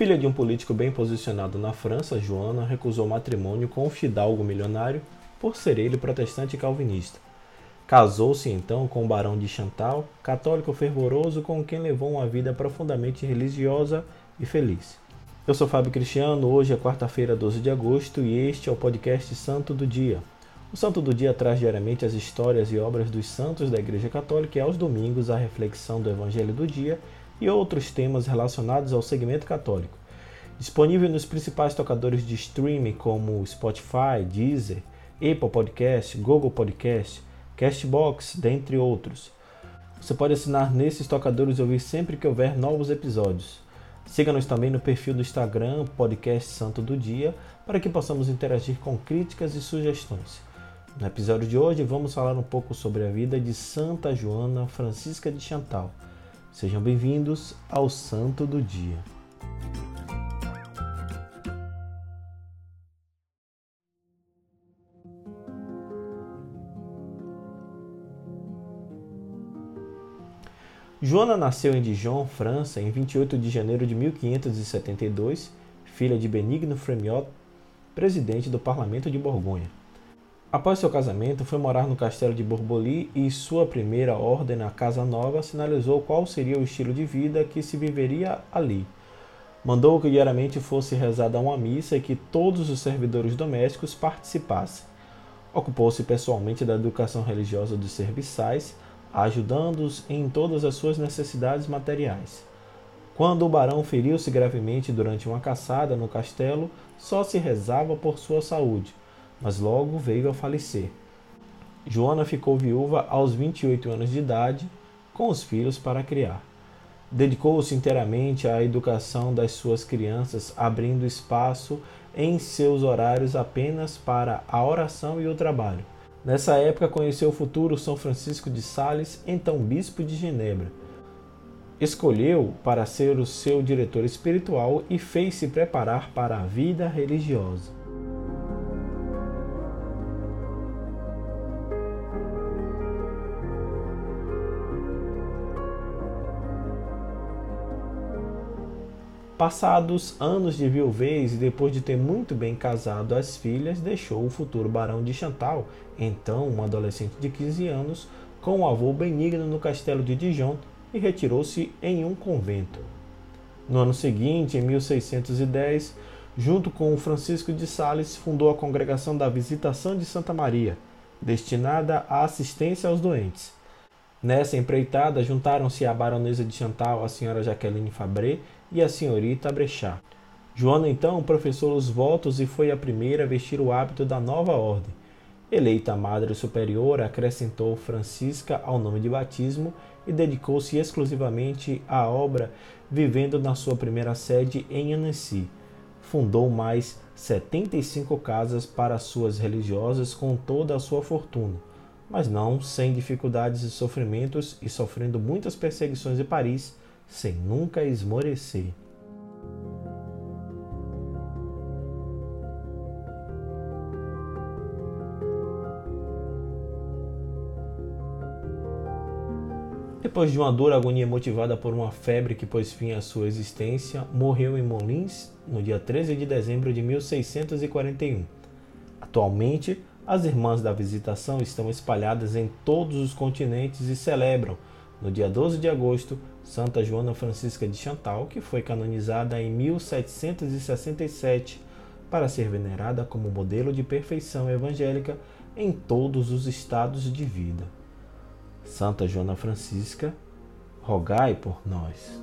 Filha de um político bem posicionado na França, Joana recusou matrimônio com um fidalgo milionário por ser ele protestante calvinista. Casou-se então com o barão de Chantal, católico fervoroso com quem levou uma vida profundamente religiosa e feliz. Eu sou Fábio Cristiano, hoje é quarta-feira, 12 de agosto, e este é o podcast Santo do Dia. O Santo do Dia traz diariamente as histórias e obras dos santos da Igreja Católica e aos domingos a reflexão do Evangelho do Dia e outros temas relacionados ao segmento católico. Disponível nos principais tocadores de streaming como Spotify, Deezer, Apple Podcast, Google Podcast, Castbox, dentre outros. Você pode assinar nesses tocadores e ouvir sempre que houver novos episódios. Siga-nos também no perfil do Instagram, Podcast Santo do Dia, para que possamos interagir com críticas e sugestões. No episódio de hoje vamos falar um pouco sobre a vida de Santa Joana Francisca de Chantal Sejam bem-vindos ao Santo do Dia. Joana nasceu em Dijon, França, em 28 de janeiro de 1572, filha de Benigno Fremiot, presidente do Parlamento de Borgonha. Após seu casamento, foi morar no castelo de Borboli e sua primeira ordem na Casa Nova sinalizou qual seria o estilo de vida que se viveria ali. Mandou que diariamente fosse rezada uma missa e que todos os servidores domésticos participassem. Ocupou-se pessoalmente da educação religiosa dos serviçais, ajudando-os em todas as suas necessidades materiais. Quando o barão feriu-se gravemente durante uma caçada no castelo, só se rezava por sua saúde mas logo veio a falecer. Joana ficou viúva aos 28 anos de idade, com os filhos para criar. Dedicou-se inteiramente à educação das suas crianças, abrindo espaço em seus horários apenas para a oração e o trabalho. Nessa época conheceu o futuro São Francisco de Sales, então bispo de Genebra. Escolheu para ser o seu diretor espiritual e fez-se preparar para a vida religiosa. Passados anos de viuvez e depois de ter muito bem casado as filhas, deixou o futuro barão de Chantal, então um adolescente de 15 anos, com o avô benigno no castelo de Dijon e retirou-se em um convento. No ano seguinte, em 1610, junto com Francisco de Sales, fundou a Congregação da Visitação de Santa Maria, destinada à assistência aos doentes. Nessa empreitada, juntaram-se a baronesa de Chantal, a senhora Jaqueline Fabré e a senhorita Brechá. Joana então professou os votos e foi a primeira a vestir o hábito da nova ordem. Eleita Madre Superiora, acrescentou Francisca ao nome de batismo e dedicou-se exclusivamente à obra, vivendo na sua primeira sede em Annecy. Fundou mais 75 casas para suas religiosas com toda a sua fortuna, mas não sem dificuldades e sofrimentos e sofrendo muitas perseguições em Paris, sem nunca esmorecer. Depois de uma dura agonia motivada por uma febre que pôs fim à sua existência, morreu em Molins no dia 13 de dezembro de 1641. Atualmente, as Irmãs da Visitação estão espalhadas em todos os continentes e celebram, no dia 12 de agosto, Santa Joana Francisca de Chantal, que foi canonizada em 1767 para ser venerada como modelo de perfeição evangélica em todos os estados de vida. Santa Joana Francisca, rogai por nós.